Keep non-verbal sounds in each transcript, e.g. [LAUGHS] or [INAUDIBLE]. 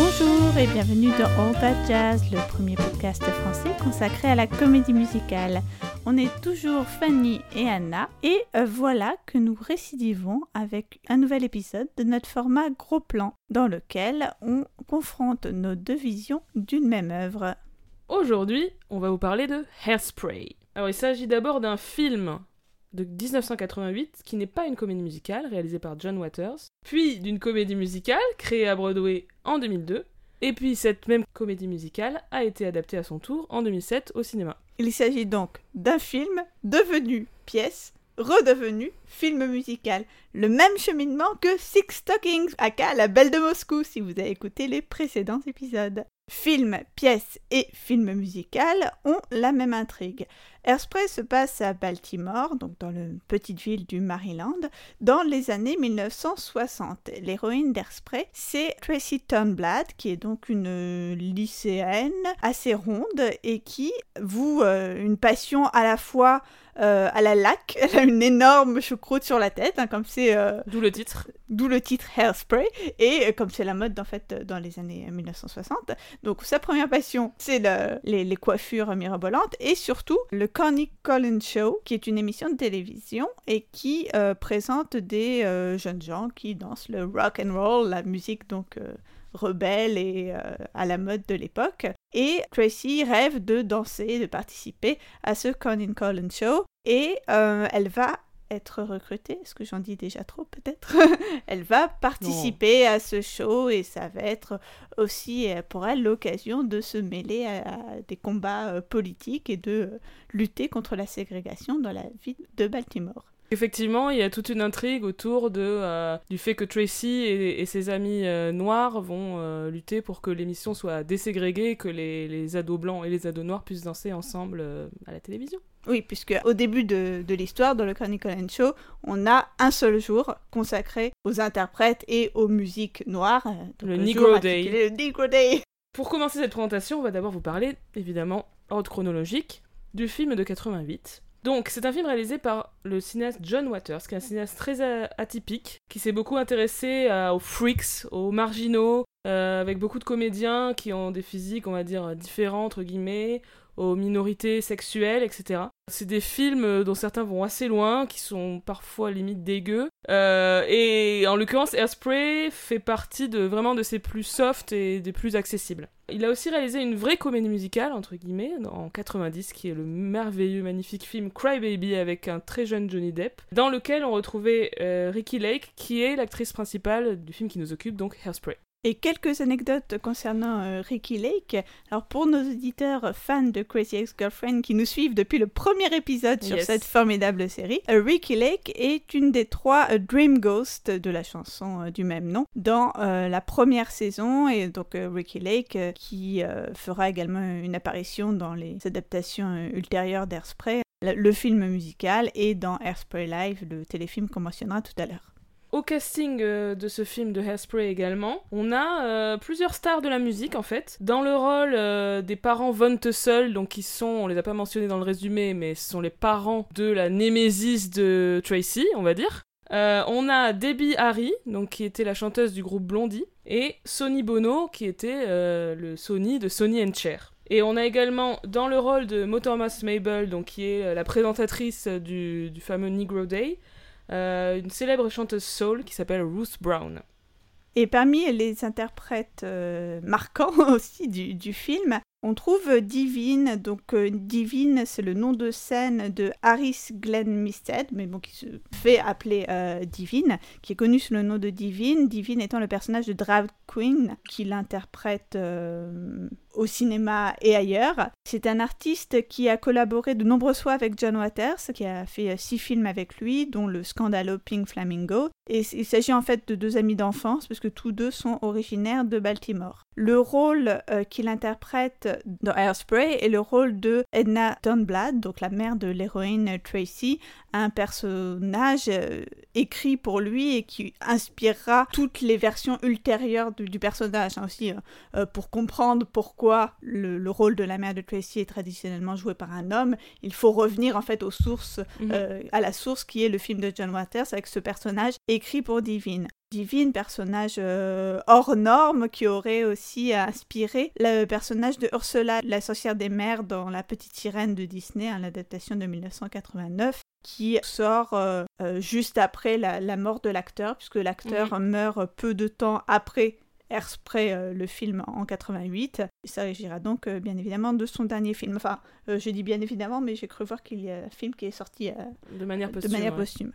Bonjour et bienvenue dans All That Jazz, le premier podcast français consacré à la comédie musicale. On est toujours Fanny et Anna et euh, voilà que nous récidivons avec un nouvel épisode de notre format gros plan dans lequel on confronte nos deux visions d'une même œuvre. Aujourd'hui, on va vous parler de Hairspray. Alors il s'agit d'abord d'un film de 1988 qui n'est pas une comédie musicale réalisée par John Waters, puis d'une comédie musicale créée à Broadway en 2002, et puis cette même comédie musicale a été adaptée à son tour en 2007 au cinéma. Il s'agit donc d'un film devenu pièce, redevenu film musical. Le même cheminement que Six Stockings, aka La Belle de Moscou, si vous avez écouté les précédents épisodes. Film, pièce et film musical ont la même intrigue. Airspray se passe à Baltimore, donc dans la petite ville du Maryland, dans les années 1960. L'héroïne d'Airspray, c'est Tracy Turnblad, qui est donc une lycéenne assez ronde et qui voue euh, une passion à la fois euh, à la laque. [LAUGHS] Elle a une énorme choucroute sur la tête, hein, comme c'est. Euh, D'où le titre. D'où le titre Hairspray. Et euh, comme c'est la mode, en fait, dans les années 1960. Donc, sa première passion, c'est les, les, coiffures mirabolantes. Et surtout, le Connie Collins Show, qui est une émission de télévision et qui présente des jeunes gens qui dansent le rock and roll, la musique, donc rebelle et à la mode de l'époque. Et Tracy rêve de danser, de participer à ce Conan Collins Show. Et euh, elle va être recrutée, est-ce que j'en dis déjà trop peut-être? [LAUGHS] Elle va participer à ce show et ça va être aussi euh, pour elle l'occasion de se mêler à, des combats euh, politiques et de lutter contre la ségrégation dans la ville de Baltimore. Effectivement, il y a toute une intrigue autour de, euh, du fait que Tracy et, ses amis euh, noirs vont euh, lutter pour que l'émission soit déségrégée, que les, les, ados blancs et les ados noirs puissent danser ensemble à la télévision. Oui, puisque au début de, de l'histoire, dans le Chronicle Show, on a un seul jour consacré aux interprètes et aux musiques noires. le Negro Day. Le Negro Day. Pour commencer cette présentation, on va d'abord vous parler, évidemment, ordre chronologique, du film de 88, donc, c'est un film réalisé par le cinéaste John Waters, qui est un cinéaste très atypique, qui s'est beaucoup intéressé aux freaks, aux marginaux, euh, avec beaucoup de comédiens qui ont des physiques, on va dire, différents, entre guillemets, aux minorités sexuelles, etc. C'est des films euh, dont certains vont assez loin, qui sont parfois limite dégueux. Euh, et en l'occurrence, Airspray fait partie de vraiment de ses plus soft et des plus accessibles. Il a aussi réalisé une vraie comédie musicale, entre guillemets, en 90, qui est le merveilleux, magnifique film Cry Baby avec un très jeune Johnny Depp, dans lequel on retrouvait euh, Ricky Lake, qui est l'actrice principale du film qui nous occupe, donc Hairspray. Et quelques anecdotes concernant euh, Ricky Lake. Alors pour nos auditeurs fans de Crazy Ex-Girlfriend qui nous suivent depuis le premier épisode sur cette formidable série, euh, Ricky Lake est une des trois euh, Dream Ghosts de la chanson du même nom dans la première saison et donc Ricky Lake qui fera également une apparition dans les adaptations ultérieures d'Airspray, le film musical et dans Airspray Live, le téléfilm qu'on mentionnera tout à l'heure. Au casting euh, de ce film de Hairspray également, on a euh, plusieurs stars de la musique en fait. Dans le rôle euh, des parents Von Tussle, donc qui sont, on les a pas mentionnés dans le résumé, mais ce sont les parents de la némésis de Tracy, on va dire. on a Debbie Harry, donc qui était la chanteuse du groupe Blondie, et Sonny Bono, qui était le Sony de Sonny and Cher. Et on a également dans le rôle de Motormas Mabel, donc qui est la présentatrice du, du fameux Negro Day, une célèbre chanteuse soul qui s'appelle Ruth Brown. Et parmi les interprètes euh, marquants [LAUGHS] aussi du, film, on trouve Divine, donc euh, Divine, c'est le nom de scène de Harris Glenn Misted, mais bon, qui se fait appeler euh, Divine, qui est connu sous le nom de Divine, Divine étant le personnage de Drag Queen, qui l'interprète euh, au cinéma et ailleurs. C'est un artiste qui a collaboré de nombreuses fois avec John Waters, qui a fait six films avec lui, dont le scandalo Pink Flamingo. Et il s'agit en fait de deux amis d'enfance, parce que tous deux sont originaires de Baltimore. Le rôle qu'il interprète dans Airspray est le rôle de Edna Dunblad, donc la mère de l'héroïne Tracy, un personnage euh, écrit pour lui et qui inspirera toutes les versions ultérieures du, personnage hein, aussi euh, euh, pour comprendre pourquoi le, rôle de la mère de Tracy est traditionnellement joué par un homme. Il faut revenir en fait aux sources, mhm. à la source qui est le film de John Waters avec ce personnage écrit pour Divine. Divine, personnage euh, hors norme qui aurait aussi inspiré le personnage de Ursula, la sorcière des mers dans La Petite Sirène de Disney, hein, l'adaptation de 1989 qui sort euh, euh, juste après la, mort de l'acteur, puisque l'acteur meurt peu de temps après Airspray, le film en 88. Il s'agira donc bien évidemment de son dernier film. Enfin, je dis bien évidemment, mais j'ai cru voir qu'il y a un film qui est sorti de manière posthume. De manière posthume.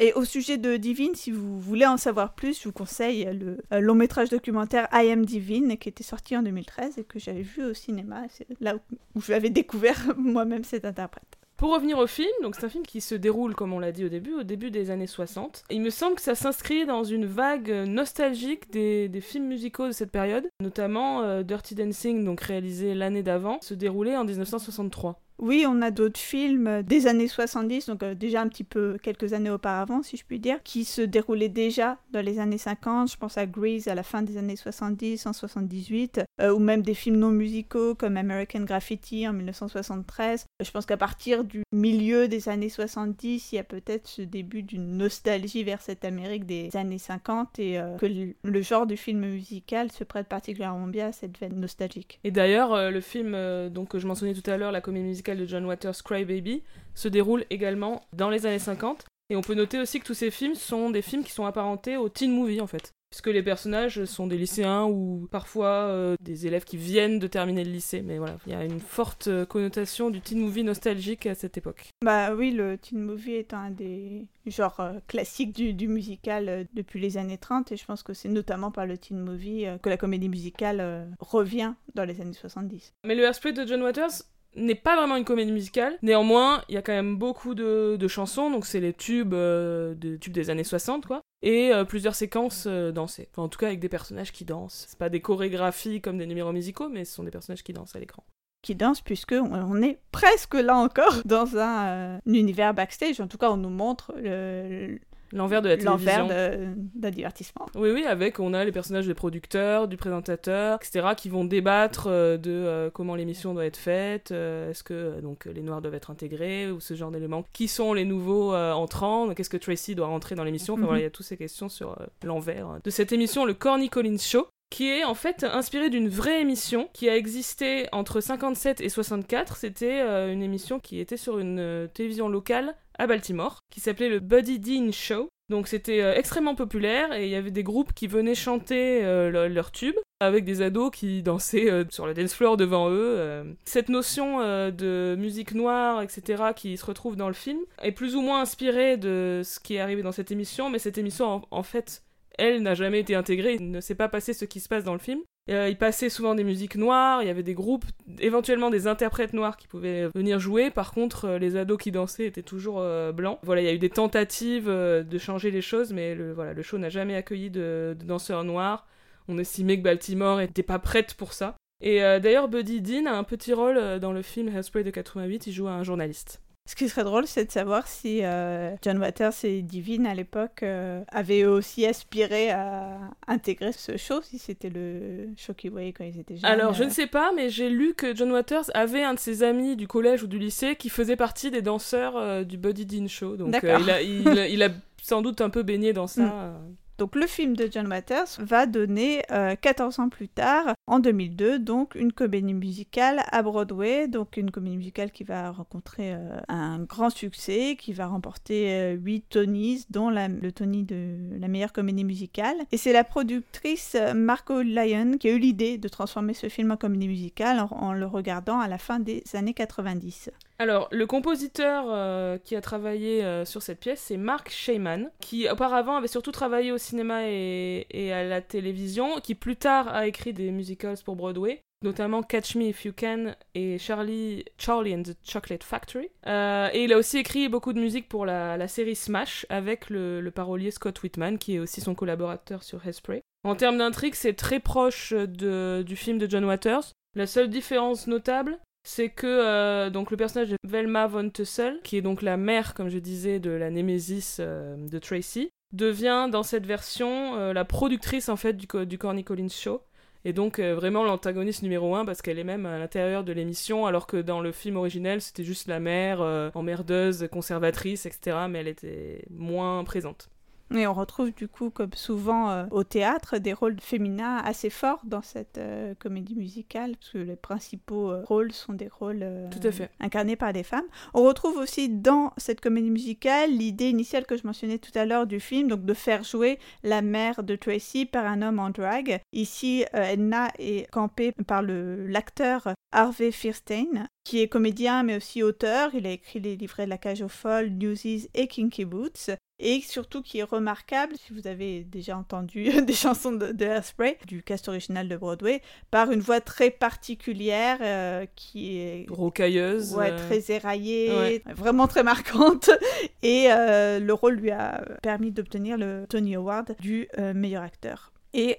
Et au sujet de Divine, si vous voulez en savoir plus, je vous conseille le euh, long métrage documentaire I Am Divine qui était sorti en 2013 et que j'avais vu au cinéma. C'est là où, je l'avais découvert [LAUGHS] moi-même cet interprète. Pour revenir au film, donc c'est un film qui se déroule, comme on l'a dit au début, au début des années 60. Il me semble que ça s'inscrit dans une vague nostalgique des, films musicaux de cette période, notamment euh, Dirty Dancing, donc réalisé l'année d'avant, se déroulait en 1963. Oui, on a d'autres films des années 70, donc euh, déjà un petit peu quelques années auparavant, si je puis dire, qui se déroulaient déjà dans les années 50. Je pense à Grease à la fin des années 70, en 78, euh, ou même des films non musicaux comme American Graffiti en 1973. Je pense qu'à partir du milieu des années 70, il y a peut-être ce début d'une nostalgie vers cette Amérique des années 50 et euh, que le, genre du film musical se prête particulièrement bien à cette veine nostalgique. Et d'ailleurs, le film donc, que je mentionnais tout à l'heure, la comédie musicale, de John Waters, Cry Baby, se déroule également dans les années 50. Et on peut noter aussi que tous ces films sont des films qui sont apparentés au teen movie en fait. Puisque les personnages sont des lycéens ou parfois euh, des élèves qui viennent de terminer le lycée. Mais voilà, il y a une forte euh, connotation du teen movie nostalgique à cette époque. Bah oui, le teen movie est un des genres euh, classiques du, musical depuis les années 30. Et je pense que c'est notamment par le teen movie que la comédie musicale revient dans les années 70. Mais le Airspray de John Waters, n'est pas vraiment une comédie musicale. Néanmoins, il y a quand même beaucoup de, chansons, donc c'est les tubes, euh, de, tubes des années 60, quoi. Et euh, plusieurs séquences euh, dansées. en tout cas, avec des personnages qui dansent. C'est pas des chorégraphies comme des numéros musicaux, mais ce sont des personnages qui dansent à l'écran. Qui dansent, puisque on est presque là encore [LAUGHS] dans un, univers backstage. En tout cas, on nous montre le, L'envers de la télévision. L'envers d'un divertissement. Oui, oui, avec, on a les personnages des producteurs, du présentateur, etc., qui vont débattre euh, de euh, comment l'émission doit être faite, euh, est-ce que donc les Noirs doivent être intégrés, ou ce genre d'éléments. Qui sont les nouveaux entrants, quest ce que Tracy doit rentrer dans l'émission? Enfin voilà, mhm. il y a toutes ces questions sur l'envers de cette émission, le Corny Collins Show, qui est en fait inspiré d'une vraie émission qui a existé entre 57 et 64. C'était une émission qui était sur une télévision locale à Baltimore, qui s'appelait le Buddy Dean Show. Donc c'était euh, extrêmement populaire et il y avait des groupes qui venaient chanter euh, leurs tubes avec des ados qui dansaient euh, sur le dance floor devant eux. Cette notion de musique noire, etc., qui se retrouve dans le film, est plus ou moins inspirée de ce qui est arrivé dans cette émission, mais cette émission, en fait, elle n'a jamais été intégrée, il ne s'est pas passé ce qui se passe dans le film. Euh, il passait souvent des musiques noires, il y avait des groupes, éventuellement des interprètes noirs qui pouvaient venir jouer. Par contre, euh, les ados qui dansaient étaient toujours euh, blancs. Voilà, il y a eu des tentatives de changer les choses, mais le, voilà, le show n'a jamais accueilli de, danseurs noirs. On estimait que Baltimore n'était pas prête pour ça. Et d'ailleurs, Buddy Dean a un petit rôle dans le film Hairspray de 88, il joue un journaliste. Ce qui serait drôle, c'est de savoir si euh, John Waters et Divine à l'époque euh, avaient aussi aspiré à intégrer ce show, si c'était le show qu'ils voyaient quand ils étaient jeunes. Alors, je ne sais pas, mais j'ai lu que John Waters avait un de ses amis du collège ou du lycée qui faisait partie des danseurs euh, du Buddy Dean Show. Donc, il a, il, a, [LAUGHS] sans doute un peu baigné dans ça. Mm. Donc le film de John Waters va donner 14 ans plus tard, en 2002, donc une comédie musicale à Broadway, donc une comédie musicale qui va rencontrer euh, un grand succès, qui va remporter 8 euh, Tonys, dont le Tony de la meilleure comédie musicale. Et c'est la productrice euh, Marco Lyon qui a eu l'idée de transformer ce film en comédie musicale en, le regardant à la fin des années 90. Alors, le compositeur qui a travaillé sur cette pièce, c'est Mark Sheyman, qui auparavant avait surtout travaillé au cinéma et, à la télévision, qui plus tard a écrit des musicals pour Broadway notamment Catch Me If You Can et Charlie, Charlie and the Chocolate Factory. Euh, et il a aussi écrit beaucoup de musique pour la, série Smash avec le, le, parolier Scott Whitman, qui est aussi son collaborateur sur Hairspray. En termes d'intrigue, c'est très proche de, du film de John Waters. La seule différence notable, c'est que euh, donc le personnage de Velma von Tussle, qui est donc la mère, comme je disais, de la Némésis euh, de Tracy, devient dans cette version euh, la productrice en fait du, du Corny Collins Show. Et donc vraiment l'antagoniste numéro un parce qu'elle est même à l'intérieur de l'émission alors que dans le film originel c'était juste la mère emmerdeuse, conservatrice, etc. Mais elle était moins présente. Et on retrouve du coup, comme souvent euh, au théâtre, des rôles féminins assez forts dans cette euh, comédie musicale, parce que les principaux euh, rôles sont des rôles Tout à fait. incarnés par des femmes. On retrouve aussi dans cette comédie musicale l'idée initiale que je mentionnais tout à l'heure du film, donc de faire jouer la mère de Tracy par un homme en drag. Ici, Edna est campée par l'acteur Harvey Fierstein, qui est comédien mais aussi auteur. Il a écrit les livrets de la cage aux folles, Newsies et Kinky Boots et surtout qui est remarquable, si vous avez déjà entendu [LAUGHS] des chansons de, de Hairspray, du cast original de Broadway, par une voix très particulière euh, qui est rocailleuse, ouais, euh, très éraillée, vraiment très marquante. [LAUGHS] Et euh, le rôle lui a permis d'obtenir le Tony Award du meilleur acteur. Et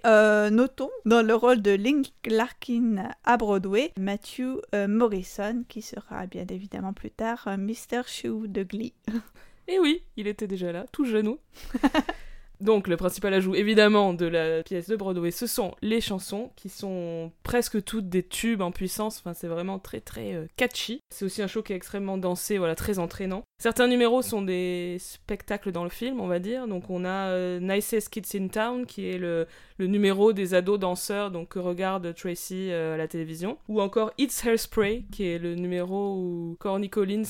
notons dans le rôle de Link Larkin à Broadway, Matthew Morrison, qui sera bien évidemment plus tard Mr. Shoe de Glee. Et oui, il était déjà là, tout genou. [LAUGHS] Donc le principal ajout évidemment de la pièce de Broadway, ce sont les chansons qui sont presque toutes des tubes en puissance, c'est vraiment très très euh, catchy. C'est aussi un show qui est extrêmement dansé, voilà, très entraînant. Certains numéros sont des spectacles dans le film, on va dire. Donc on a euh, Nicest Kids in Town qui est le, numéro des ados danseurs donc que regarde Tracy euh, à la télévision, ou encore It's Hairspray qui est le numéro où Corny Collins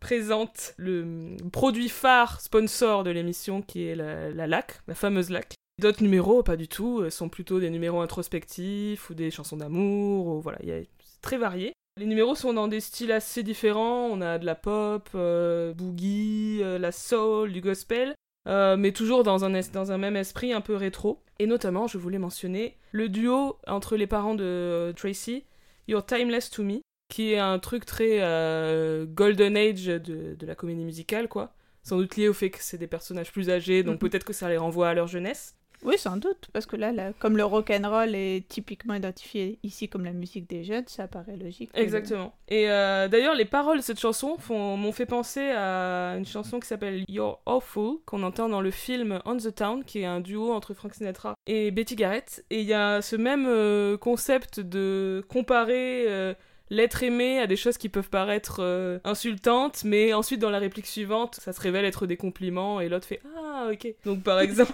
présente le produit phare sponsor de l'émission qui est la la lac, la fameuse lac. D'autres numéros, pas du tout, euh, sont plutôt des numéros introspectifs ou des chansons d'amour, ou voilà, c'est très varié. Les numéros sont dans des styles assez différents, on a de la pop, euh, boogie, euh, la soul, du gospel, mais toujours dans un, dans un même esprit un peu rétro. Et notamment, je voulais mentionner le duo entre les parents de Tracy, You're Timeless to Me, qui est un truc très golden age de, de la comédie musicale, quoi sans doute lié au fait que c'est des personnages plus âgés, donc mhm. peut-être que ça les renvoie à leur jeunesse. Oui, sans doute, parce que là, comme le rock and roll est typiquement identifié ici comme la musique des jeunes, ça paraît logique. Exactement. Et euh, d'ailleurs, les paroles de cette chanson m'ont fait penser à une chanson qui s'appelle You're Awful, qu'on entend dans le film On the Town, qui est un duo entre Frank Sinatra et Betty Garrett. Et il y a ce même euh, concept de comparer euh, l'être aimé à des choses qui peuvent paraître euh, insultantes, mais ensuite dans la réplique suivante, ça se révèle être des compliments et l'autre fait ah ok. Donc par exemple,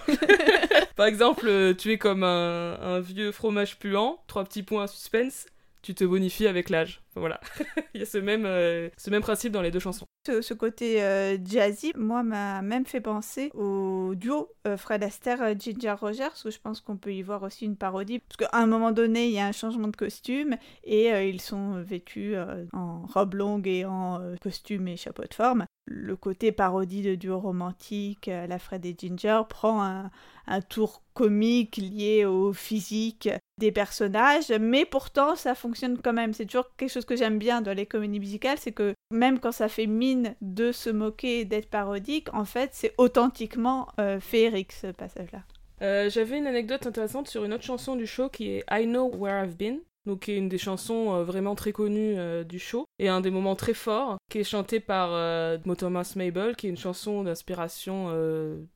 [LAUGHS] par exemple, euh, tu es comme un, un vieux fromage puant, trois petits points suspense tu te bonifies avec l'âge. voilà. [LAUGHS] Il y a ce même, euh, ce même principe dans les deux chansons. Ce, côté euh, jazzy, moi, m'a même fait penser au duo euh, Fred Astaire, Ginger Rogers, où je pense qu'on peut y voir aussi une parodie. Parce qu'à un moment donné, il y a un changement de costume et ils sont vêtus en robe longue et en costume et chapeau de forme. Le côté parodie de duo romantique, la Fred et Ginger, prend un, un tour comique lié au physique des personnages, mais pourtant ça fonctionne quand même. C'est toujours quelque chose que j'aime bien dans les comédies musicales, c'est que même quand ça fait mine de se moquer, d'être parodique, en fait c'est authentiquement euh, féerique ce passage-là. Euh, j'avais une anecdote intéressante sur une autre chanson du show qui est I Know Where I've Been, donc qui est une des chansons euh, vraiment très connues euh, du show, et un des moments très forts, qui est chanté par euh, Thomas Mabel, qui est une chanson d'inspiration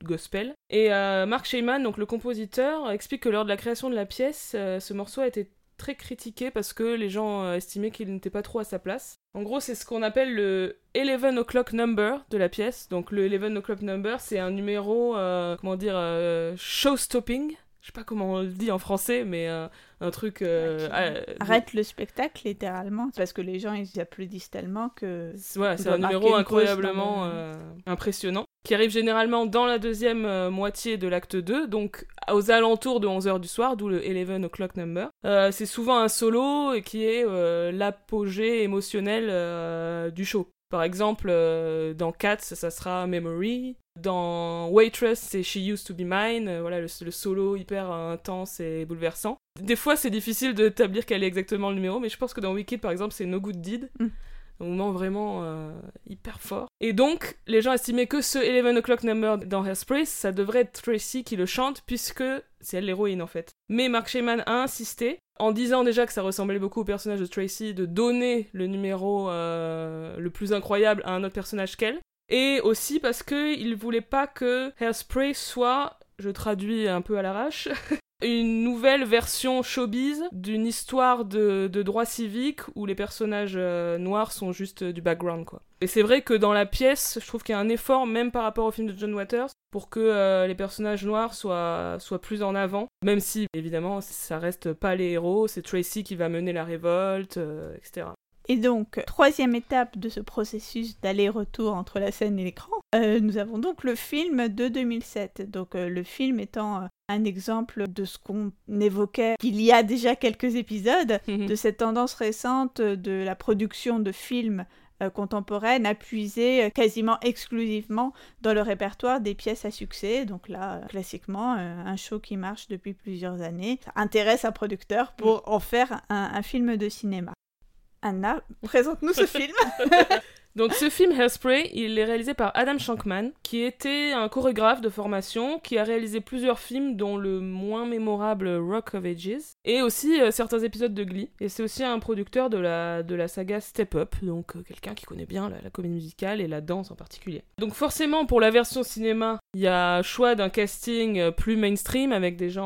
gospel. Et Mark Sheyman, donc le compositeur, explique que lors de la création de la pièce, ce morceau a été très critiqué parce que les gens estimaient qu'il n'était pas trop à sa place. En gros, c'est ce qu'on appelle le 11 o'clock number de la pièce. Donc le 11 o'clock number, c'est un numéro, comment dire, show-stopping je sais pas comment on le dit en français, mais euh, un truc. Euh, euh, arrête le spectacle littéralement, parce que les gens ils applaudissent tellement que. Ouais, c'est un numéro incroyablement impressionnant, qui arrive généralement dans la deuxième moitié de l'acte 2, donc aux alentours de 11h du soir, d'où le 11 o'clock number. c'est souvent un solo qui est l'apogée émotionnel du show. Par exemple, dans Cats, ça sera Memory. Dans Waitress, c'est She Used to Be Mine, euh, voilà le, solo hyper intense et bouleversant. Des fois, c'est difficile d'établir quel est exactement le numéro, mais je pense que dans Wicked, par exemple, c'est No Good Deed. Mm. Un moment vraiment euh, hyper fort. Et donc, les gens estimaient que ce 11 o'clock number dans Hairspray, ça devrait être Tracy qui le chante, puisque c'est elle l'héroïne en fait. Mais Mark Sheyman a insisté, en disant déjà que ça ressemblait beaucoup au personnage de Tracy, de donner le numéro euh, le plus incroyable à un autre personnage qu'elle. Et aussi parce qu'il voulait pas que Hairspray soit, je traduis un peu à l'arrache, [LAUGHS] une nouvelle version showbiz d'une histoire de, de droit civique où les personnages euh, noirs sont juste euh, du background quoi. Et c'est vrai que dans la pièce, je trouve qu'il y a un effort même par rapport au film de John Waters pour que euh, les personnages noirs soient, soient plus en avant, même si évidemment ça reste pas les héros, c'est Tracy qui va mener la révolte, etc. Et donc, troisième étape de ce processus d'aller-retour entre la scène et l'écran, nous avons donc le film de 2007. Donc, le film étant un exemple de ce qu'on évoquait il y a déjà quelques épisodes, mhm. de cette tendance récente de la production de films euh, contemporaines à puiser euh, quasiment exclusivement dans le répertoire des pièces à succès. Donc là, euh, classiquement, un show qui marche depuis plusieurs années, ça intéresse un producteur pour mm. en faire un film de cinéma. Anna, présente-nous ce [LAUGHS] film. [LAUGHS] Donc ce film Hairspray, il est réalisé par Adam Shankman, qui était un chorégraphe de formation, qui a réalisé plusieurs films dont le moins mémorable Rock of Ages, et aussi euh, certains épisodes de Glee. Et c'est aussi un producteur de la, de la saga Step Up, donc euh, quelqu'un qui connaît bien la, comédie musicale et la danse en particulier. Donc forcément pour la version cinéma, il y a choix d'un casting euh, plus mainstream avec des gens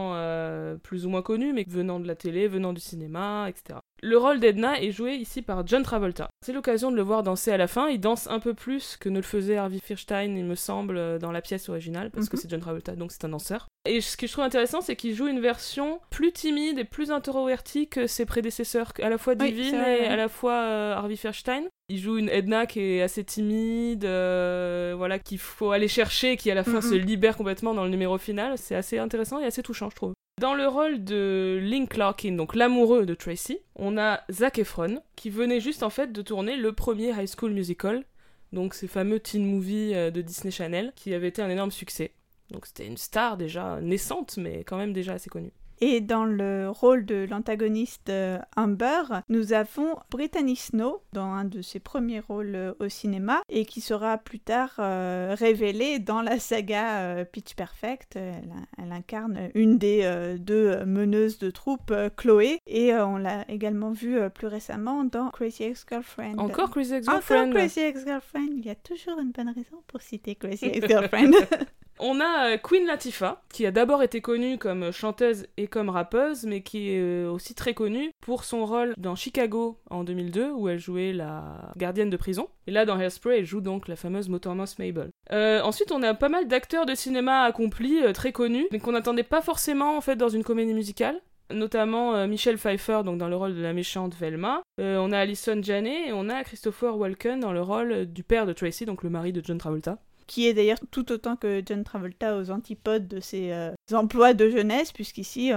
plus ou moins connus, mais venant de la télé, venant du cinéma, etc. Le rôle d'Edna est joué ici par John Travolta. C'est l'occasion de le voir danser à la fin. Il danse un peu plus que ne le faisait Harvey Fierstein, il me semble, dans la pièce originale, parce que mhm. c'est John Travolta, donc c'est un danseur. Et ce que je trouve intéressant, c'est qu'il joue une version plus timide et plus introvertie que ses prédécesseurs, à la fois Divine et à la fois euh, Harvey Fierstein. Il joue une Edna qui est assez timide, euh, voilà, qu'il faut aller chercher, qui à la fin se libère complètement dans le numéro final. C'est assez intéressant et assez touchant, je trouve. Dans le rôle de Link Larkin, donc l'amoureux de Tracy, on a Zac Efron, qui venait juste en fait de tourner le premier High School Musical, donc ces fameux teen movies euh, de Disney Channel, qui avait été un énorme succès. Donc c'était une star déjà naissante, mais quand même déjà assez connue. Et dans le rôle de l'antagoniste euh, Amber, nous avons Brittany Snow dans un de ses premiers rôles euh, au cinéma et qui sera plus tard euh, révélée dans la saga Pitch Perfect. Elle, incarne une des deux meneuses de troupe, Chloé, et on l'a également vue plus récemment dans Crazy Ex-Girlfriend. Encore Crazy Ex-Girlfriend Encore Crazy Ex-Girlfriend Il y a toujours une bonne raison pour citer Crazy Ex-Girlfriend. [LAUGHS] On a euh, Queen Latifah, qui a d'abord été connue comme chanteuse et comme rappeuse, mais qui est euh, aussi très connue pour son rôle dans Chicago en 2002, où elle jouait la gardienne de prison. Et là, dans Hairspray, elle joue donc la fameuse Motormouse Mabel. Euh, ensuite, on a pas mal d'acteurs de cinéma accomplis, très connus, mais qu'on n'attendait pas forcément en fait dans une comédie musicale notamment Michelle Pfeiffer donc dans le rôle de la méchante Velma. on a Alison Janney et on a Christopher Walken dans le rôle du père de Tracy, donc le mari de John Travolta qui est d'ailleurs tout autant que John Travolta aux antipodes de ses euh, emplois de jeunesse, puisqu'ici,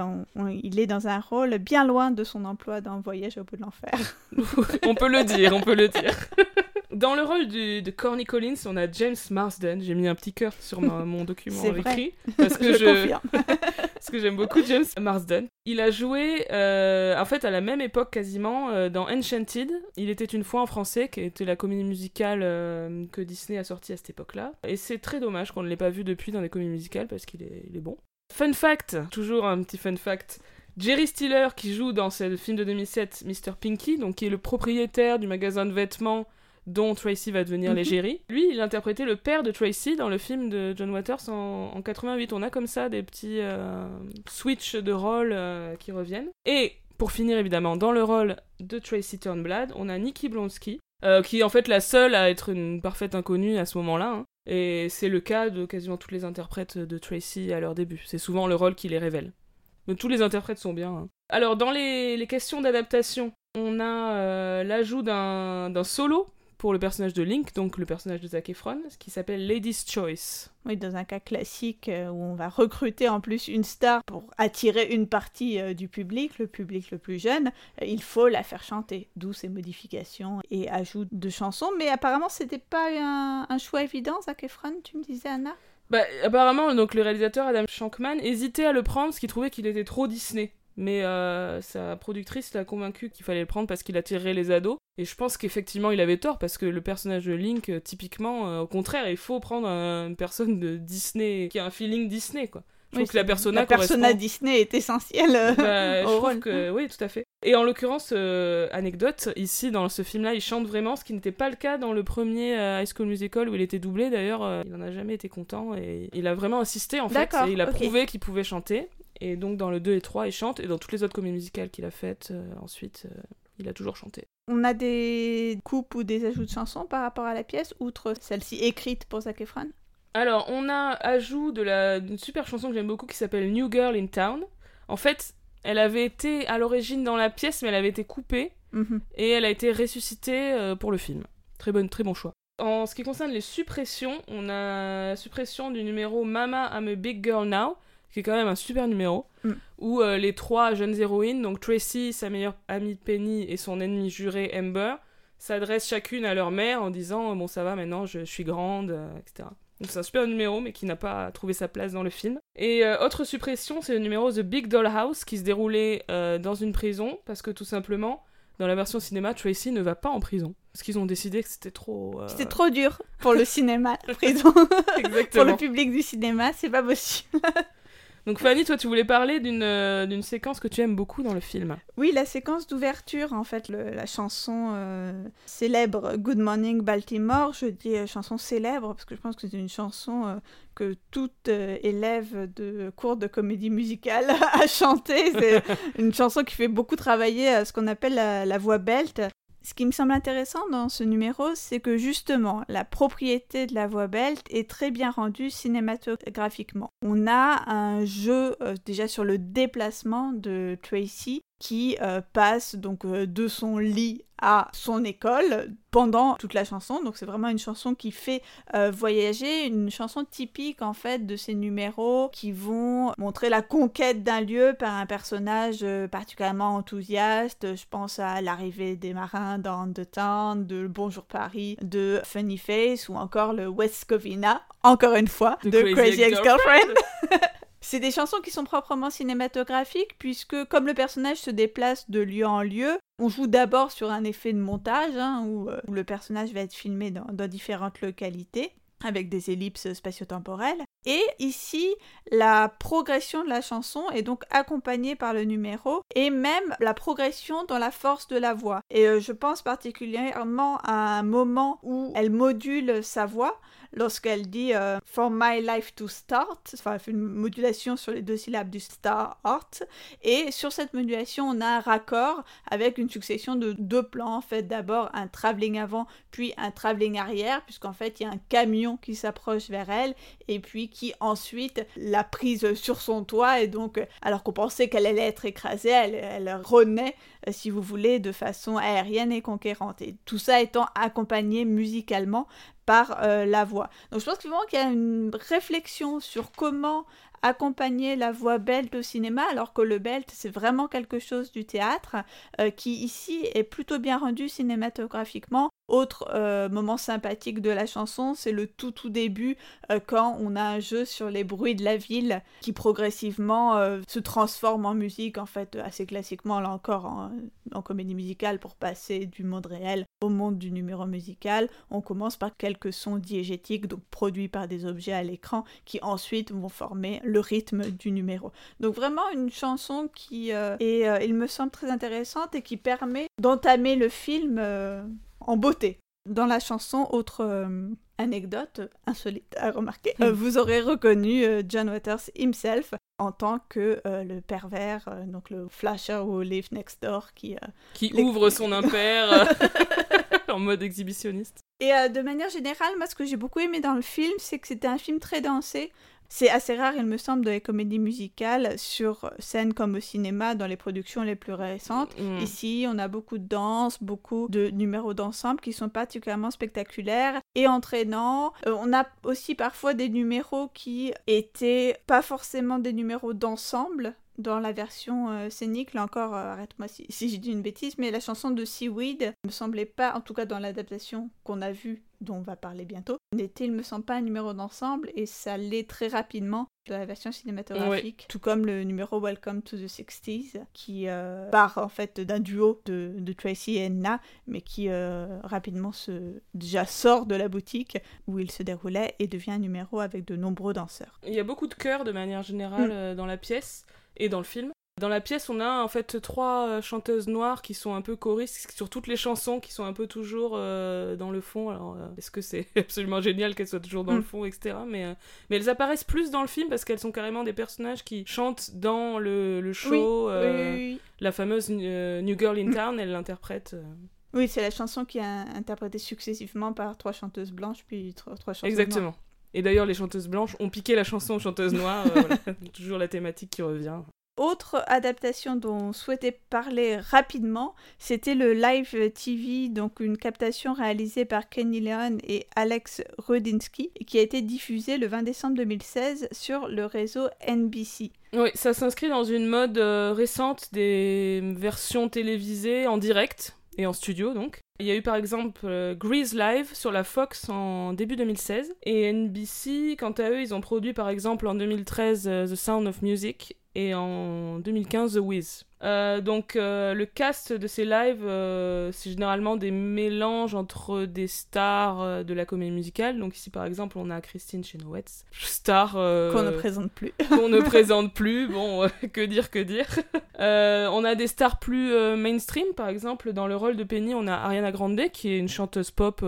il est dans un rôle bien loin de son emploi dans Voyage au bout de l'enfer. [LAUGHS] on peut le dire, on peut le dire. [LAUGHS] Dans le rôle de Corny Collins, on a James Marsden. J'ai mis un petit cœur sur [LAUGHS] mon document écrit. Parce que [LAUGHS] je, [LAUGHS] parce que j'aime beaucoup James Marsden. Il a joué, euh, en fait, à la même époque quasiment, euh, dans Enchanted. Il était une fois en français, qui était la comédie musicale euh, que Disney a sortie à cette époque-là. Et c'est très dommage qu'on ne l'ait pas vu depuis dans des comédies musicales parce qu'il est, est bon. Fun fact, toujours un petit fun fact. Jerry Stiller, qui joue dans ce film de 2007, Mr. Pinky, donc qui est le propriétaire du magasin de vêtements dont Tracy va devenir mhm. l'égérie. Lui, il interprétait le père de Tracy dans le film de John Waters en, 88. On a comme ça des petits euh, switches de rôle euh, qui reviennent. Et pour finir, évidemment, dans le rôle de Tracy Turnblad, on a Nikki Blonsky, euh, qui est en fait la seule à être une parfaite inconnue à ce moment-là. Hein. Et c'est le cas de quasiment tous les interprètes de Tracy à leur début. C'est souvent le rôle qui les révèle. Mais tous les interprètes sont bien. Hein. Alors, dans les, les questions d'adaptation, on a l'ajout d'un solo pour le personnage de Link, donc le personnage de Zac Efron, ce qui s'appelle Lady's Choice. Oui, dans un cas classique euh, où on va recruter en plus une star pour attirer une partie euh, du public, le public le plus jeune, euh, il faut la faire chanter, d'où ces modifications et ajouts de chansons. Mais apparemment, c'était pas un, un, choix évident, Zac Efron, tu me disais, Anna? Bah, apparemment, donc le réalisateur Adam Shankman hésitait à le prendre parce qu'il trouvait qu'il était trop Disney. Mais euh, sa productrice l'a convaincu qu'il fallait le prendre parce qu'il attirerait les ados. Et je pense qu'effectivement il avait tort parce que le personnage de Link, euh, typiquement, euh, au contraire, il faut prendre une personne de Disney qui a un feeling Disney, quoi. Je trouve que la persona, la persona Disney est essentielle bah, [LAUGHS] au rôle. Que, oui, tout à fait. Et en l'occurrence, anecdote, ici dans ce film-là, il chante vraiment, ce qui n'était pas le cas dans le premier High School Musical où il était doublé. D'ailleurs, il n'en a jamais été content et il a vraiment insisté en fait. Et il a prouvé qu'il pouvait chanter. Et donc dans le 2 et 3, il chante, et dans toutes les autres comédies musicales qu'il a faites euh, ensuite, euh, il a toujours chanté. On a des coupes ou des ajouts de chansons par rapport à la pièce, outre celle-ci écrite pour Zac Efron? Alors, on a ajout de la d'une super chanson que j'aime beaucoup qui s'appelle New Girl in Town. En fait, elle avait été à l'origine dans la pièce, mais elle avait été coupée Mhm. et elle a été ressuscitée euh, pour le film. Très, bonne, très bon choix. En ce qui concerne les suppressions, on a la suppression du numéro Mama I'm a Big Girl Now, qui est quand même un super numéro, Mm. où euh, les trois jeunes héroïnes, donc Tracy, sa meilleure amie Penny et son ennemi juré Amber, s'adressent chacune à leur mère en disant Bon, ça va, maintenant je, je suis grande, euh, etc. Donc c'est un super numéro, mais qui n'a pas trouvé sa place dans le film. Et euh, autre suppression, c'est le numéro The Big Doll House, qui se déroulait dans une prison, parce que tout simplement, dans la version cinéma, Tracy ne va pas en prison. Parce qu'ils ont décidé que c'était trop... euh, C'était trop dur pour le [LAUGHS] cinéma, la prison. pour le public du cinéma, c'est pas possible. Donc Fanny, toi tu voulais parler d'une euh, d'une séquence que tu aimes beaucoup dans le film. Oui, la séquence d'ouverture, en fait, le- la chanson euh, célèbre Good Morning Baltimore, je dis euh, chanson célèbre parce que je pense que c'est une chanson que toute élève de cours de comédie musicale [LAUGHS] a chanté. C'est [LAUGHS] une chanson qui fait beaucoup travailler ce qu'on appelle la, la voix belte. Ce qui me semble intéressant dans ce numéro, c'est que justement, la propriété de la voix belte est très bien rendue cinématographiquement. On a un jeu euh, déjà sur le déplacement de Tracy qui euh, passe donc euh, de son lit à son école pendant toute la chanson. Donc c'est vraiment une chanson qui fait euh, voyager, une chanson typique en fait de ces numéros qui vont montrer la conquête d'un lieu par un personnage particulièrement enthousiaste. Je pense à l'arrivée des marins dans The Town, de Bonjour Paris, de Funny Face ou encore le West Covina, encore une fois, de Crazy Crazy Ex-Girlfriend. [LAUGHS] C'est des chansons qui sont proprement cinématographiques puisque comme le personnage se déplace de lieu en lieu, on joue d'abord sur un effet de montage hein, où, euh, où le personnage va être filmé dans, dans différentes localités avec des ellipses spatio-temporelles. Et ici, la progression de la chanson est donc accompagnée par le numéro et même la progression dans la force de la voix. Et euh, je pense particulièrement à un moment où elle module sa voix lorsqu'elle dit euh, For my life to start, enfin elle fait une modulation sur les deux syllabes du start, et sur cette modulation on a un raccord avec une succession de deux plans, en fait d'abord un travelling avant, puis un travelling arrière, puisqu'en fait il y a un camion qui s'approche vers elle, et puis qui ensuite l'a prise sur son toit, et donc alors qu'on pensait qu'elle allait être écrasée, elle, renaît, si vous voulez, de façon aérienne et conquérante, et tout ça étant accompagné musicalement par euh, la voix. Donc je pense qu'il qu'il y a une réflexion sur comment accompagner la voix belte au cinéma, alors que le belt c'est vraiment quelque chose du théâtre euh, qui ici est plutôt bien rendu cinématographiquement. Autre euh, moment sympathique de la chanson, c'est le tout tout début euh, quand on a un jeu sur les bruits de la ville qui progressivement euh, se transforme en musique, en fait assez classiquement là encore en, en comédie musicale pour passer du monde réel au monde du numéro musical. On commence par quelques sons diégétiques, donc produits par des objets à l'écran, qui ensuite vont former le rythme du numéro. Donc vraiment une chanson qui est, il me semble, très intéressante et qui permet d'entamer le film en beauté. Dans la chanson, autre euh, anecdote insolite à remarquer, euh, vous aurez reconnu euh, John Waters himself en tant que le pervers, donc le flasher who live next door qui... Qui ouvre son impair [LAUGHS] en mode exhibitionniste. Et de manière générale, moi, ce que j'ai beaucoup aimé dans le film, c'est que c'était un film très dansé. C'est assez rare, il me semble, dans les comédies musicales, sur scène comme au cinéma, dans les productions les plus récentes. Mm. Ici, on a beaucoup de danse, beaucoup de numéros d'ensemble qui sont particulièrement spectaculaires et entraînants. Euh, on a aussi parfois des numéros qui étaient pas forcément des numéros d'ensemble dans la version euh, scénique. Là encore, euh, arrête-moi si, si j'ai dit une bêtise, mais la chanson de Seaweed me semblait pas, en tout cas dans l'adaptation qu'on a vue, dont on va parler bientôt, n'était, il me semble, pas un numéro d'ensemble et ça l'est très rapidement dans la version cinématographique, tout comme le numéro Welcome to the 60s, qui euh, part en fait d'un duo de, de Tracy et Enna, mais qui euh, rapidement se déjà sort de la boutique où il se déroulait et devient un numéro avec de nombreux danseurs. Il y a beaucoup de chœurs de manière générale Mm. dans la pièce et dans le film. Dans la pièce, on a en fait trois euh, chanteuses noires qui sont un peu choristes sur toutes les chansons, qui sont un peu toujours euh, dans le fond. Alors, euh, est-ce que c'est [LAUGHS] absolument génial qu'elles soient toujours dans le Mm. fond, etc. Mais, euh, mais elles apparaissent plus dans le film parce qu'elles sont carrément des personnages qui chantent dans le, le show. oui, oui. La fameuse New Girl in Town, elle l'interprète. Oui, c'est la chanson qui est interprétée successivement par trois chanteuses blanches, puis trois, trois chanteuses Exactement. noires. Et d'ailleurs, les chanteuses blanches ont piqué la chanson aux chanteuses noires. euh, voilà. [LAUGHS] Toujours la thématique qui revient. Autre adaptation dont on souhaitait parler rapidement, c'était le Live TV, donc une captation réalisée par Kenny Leon et Alex Rudinsky, qui a été diffusée le 20 décembre 2016 sur le réseau NBC. Oui, ça s'inscrit dans une mode euh, récente des versions télévisées en direct et en studio donc. Il y a eu par exemple euh, Grease Live sur la Fox en début 2016 et NBC, quant à eux, ils ont produit par exemple en 2013 euh, The Sound of Music et en 2015 The Wiz. Euh, donc euh, le cast de ces lives, euh, c'est généralement des mélanges entre des stars de la comédie musicale. Donc ici par exemple on a Christine Chenoweth, star Qu'on ne présente plus. [LAUGHS] qu'on ne [LAUGHS] présente plus. Bon, [LAUGHS] que dire, que dire. On a des stars plus mainstream, par exemple, dans le rôle de Penny, on a Ariana Grande, qui est une chanteuse pop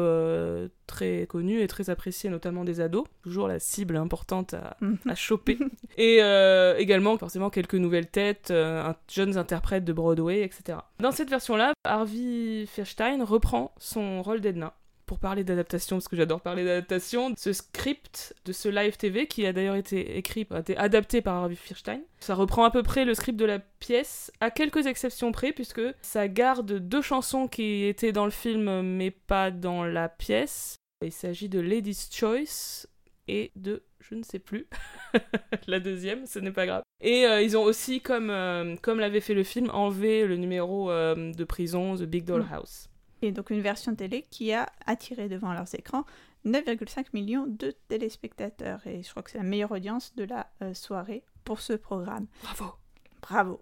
très connue et très appréciée, notamment des ados. Toujours la cible importante à, à choper. [LAUGHS] et euh, également, forcément, quelques nouvelles têtes, euh, un- jeunes interprètes de Broadway, etc. Dans cette version-là, Harvey Fierstein reprend son rôle d'Edna pour parler d'adaptation, parce que j'adore parler d'adaptation, ce script de ce live TV qui a d'ailleurs été écrit, a été adapté par Harvey Fierstein. Ça reprend à peu près le script de la pièce, à quelques exceptions près, puisque ça garde deux chansons qui étaient dans le film mais pas dans la pièce. Il s'agit de Lady's Choice et de je ne sais plus [LAUGHS] la deuxième, ce n'est pas grave. Et euh, ils ont aussi, comme, euh, comme l'avait fait le film, enlevé le numéro euh, de prison The Big Doll House. Et donc une version télé qui a attiré devant leurs écrans 9,5 millions de téléspectateurs. Et je crois que c'est la meilleure audience de la euh, soirée pour ce programme. Bravo Bravo.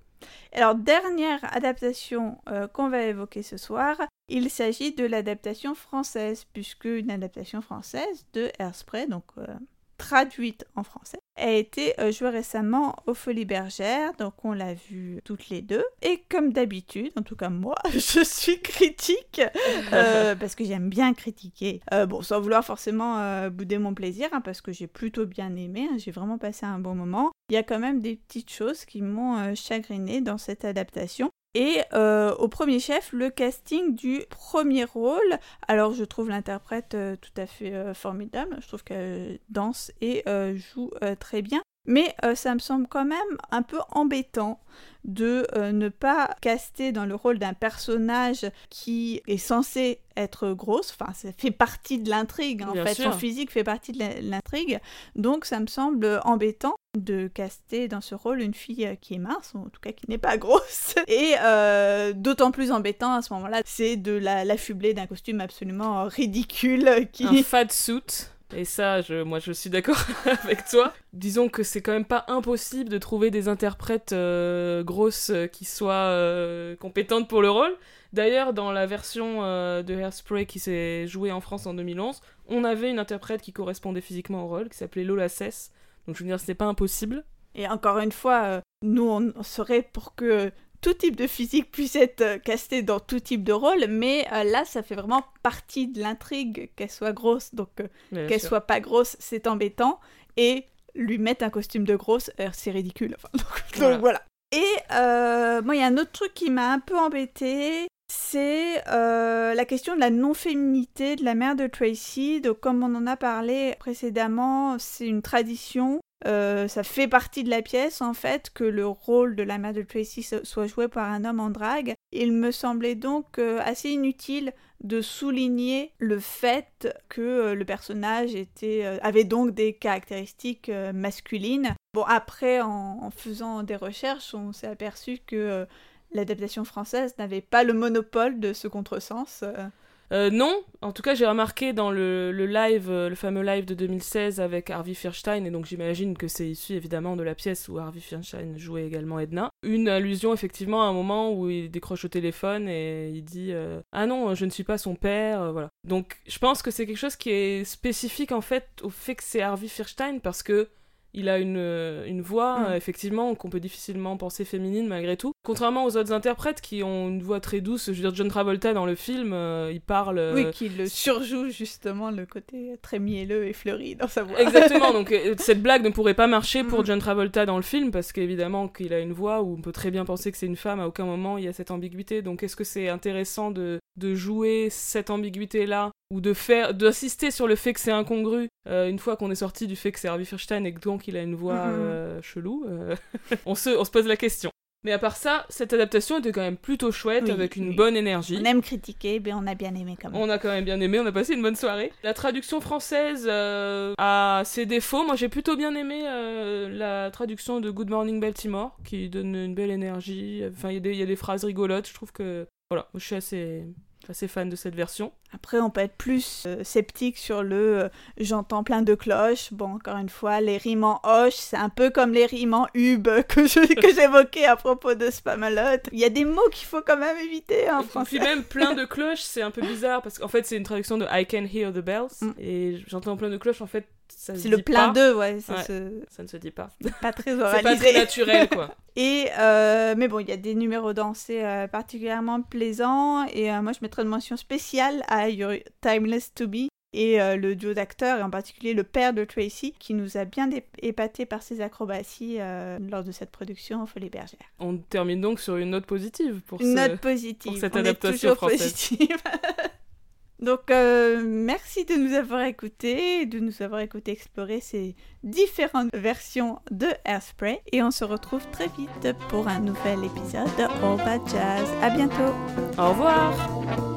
Alors, dernière adaptation euh, qu'on va évoquer ce soir, il s'agit de l'adaptation française, puisque une adaptation française de Airspray, donc euh, traduite en français, a été euh, jouée récemment aux Folies Bergères, donc on l'a vu toutes les deux. Et comme d'habitude, en tout cas moi, [LAUGHS] je suis critique, [LAUGHS] euh, parce que j'aime bien critiquer. Euh, bon, sans vouloir forcément euh, bouder mon plaisir, hein, parce que j'ai plutôt bien aimé, hein, j'ai vraiment passé un bon moment. Il y a quand même des petites choses qui m'ont chagriné dans cette adaptation. Et euh, au premier chef, le casting du premier rôle. Alors je trouve l'interprète euh, tout à fait euh, formidable. Je trouve qu'elle danse et joue très bien. Mais euh, ça me semble quand même un peu embêtant de euh, ne pas caster dans le rôle d'un personnage qui est censé être grosse. Enfin, ça fait partie de l'intrigue. En Bien fait, sûr. son physique fait partie de l'intrigue. Donc ça me semble embêtant de caster dans ce rôle une fille euh, qui est mince, ou en tout cas qui n'est pas [LAUGHS] grosse. Et euh, d'autant plus embêtant à ce moment-là, c'est de la- l'affubler d'un costume absolument ridicule qui... un fat suit. Et ça, je, moi, je suis d'accord [LAUGHS] avec toi. Disons que c'est quand même pas impossible de trouver des interprètes euh, grosses euh, qui soient euh, compétentes pour le rôle. D'ailleurs, dans la version de Hairspray qui s'est jouée en France en 2011, on avait une interprète qui correspondait physiquement au rôle, qui s'appelait Lola Cess. Donc je veux dire, c'était pas impossible. Et encore une fois, nous, on serait pour que tout type de physique puisse être euh, casté dans tout type de rôle, mais euh, là, ça fait vraiment partie de l'intrigue qu'elle soit grosse. Donc, euh, qu'elle soit pas grosse, c'est embêtant. Et lui mettre un costume de grosse, euh, c'est ridicule. Enfin, [LAUGHS] donc, donc Voilà. Et moi, il y a un autre truc qui m'a un peu embêté, c'est euh, la question de la non-féminité de la mère de Tracy. Donc, comme on en a parlé précédemment, c'est une tradition. euh, ça fait partie de la pièce en fait que le rôle de la mère de Tracy so- soit joué par un homme en drague. Il me semblait donc euh, assez inutile de souligner le fait que le personnage était, avait donc des caractéristiques masculines. Bon, après, en, faisant des recherches, on s'est aperçu que l'adaptation française n'avait pas le monopole de ce contresens. euh. Euh, non, en tout cas j'ai remarqué dans le, live, euh, le fameux live de 2016 avec Harvey Fierstein, et donc j'imagine que c'est issu évidemment de la pièce où Harvey Fierstein jouait également Edna, une allusion effectivement à un moment où il décroche au téléphone et il dit euh, Ah non, je ne suis pas son père, voilà. Donc je pense que c'est quelque chose qui est spécifique en fait au fait que c'est Harvey Fierstein parce que Il a une, euh, une voix, Mm. euh, effectivement, qu'on peut difficilement penser féminine malgré tout. Contrairement aux autres interprètes qui ont une voix très douce, je veux dire, John Travolta dans le film, euh, il parle. euh, Oui, qui le surjoue justement le côté très mielleux et fleuri dans sa voix. Exactement, donc euh, [LAUGHS] cette blague ne pourrait pas marcher pour Mhm. John Travolta dans le film parce qu'évidemment qu'il a une voix où on peut très bien penser que c'est une femme, à aucun moment il y a cette ambiguïté. Donc est-ce que c'est intéressant de, de jouer cette ambiguïté-là ou de faire d'insister sur le fait que c'est incongru euh, une fois qu'on est sorti du fait que c'est Harvey Fierstein et que donc il a une voix euh, chelou euh, [LAUGHS] on, se, on se pose la question. Mais à part ça, cette adaptation était quand même plutôt chouette Oui, avec une oui. bonne énergie. On aime critiquer, mais on a bien aimé quand même. On a quand même bien aimé, on a passé une bonne soirée. La traduction française a ses défauts. Moi, j'ai plutôt bien aimé la traduction de Good Morning Baltimore, qui donne une belle énergie. Enfin, il y, a des- il y a des phrases rigolotes. Je trouve que. Voilà, je suis assez, assez fan de cette version. Après, on peut être plus euh, sceptique sur le euh, j'entends plein de cloches. Bon, encore une fois, les rimes en hoche, c'est un peu comme les rimes en hub [LAUGHS] que je- que j'évoquais à propos de Spamalot. Il y a des mots qu'il faut quand même éviter hein, en Et français. puis même plein de [LAUGHS] cloches, c'est un peu bizarre parce qu'en fait, c'est une traduction de I can hear the bells. Mm. Et j'entends plein de cloches, en fait, ça se C'est le plein d'eux, ouais, ça Ouais. se- Ça ne se dit pas. pas très [LAUGHS] C'est pas oralisé. très naturel, quoi. Et euh, mais bon, il y a des numéros dansés particulièrement plaisants et moi je mettrais une mention spéciale à Your Timeless to Be et euh, le duo d'acteurs et en particulier le père de Tracy qui nous a bien épaté par ses acrobaties euh, lors de cette production au Folie Bergère. On termine donc sur une note positive pour Une ce... note positive. pour cette On est adaptation toujours française. positive. [LAUGHS] Donc, euh, merci de nous avoir écoutés, de nous avoir écouté explorer ces différentes versions de Airspray. Et on se retrouve très vite pour un nouvel épisode de All Bad Jazz. À bientôt! Au revoir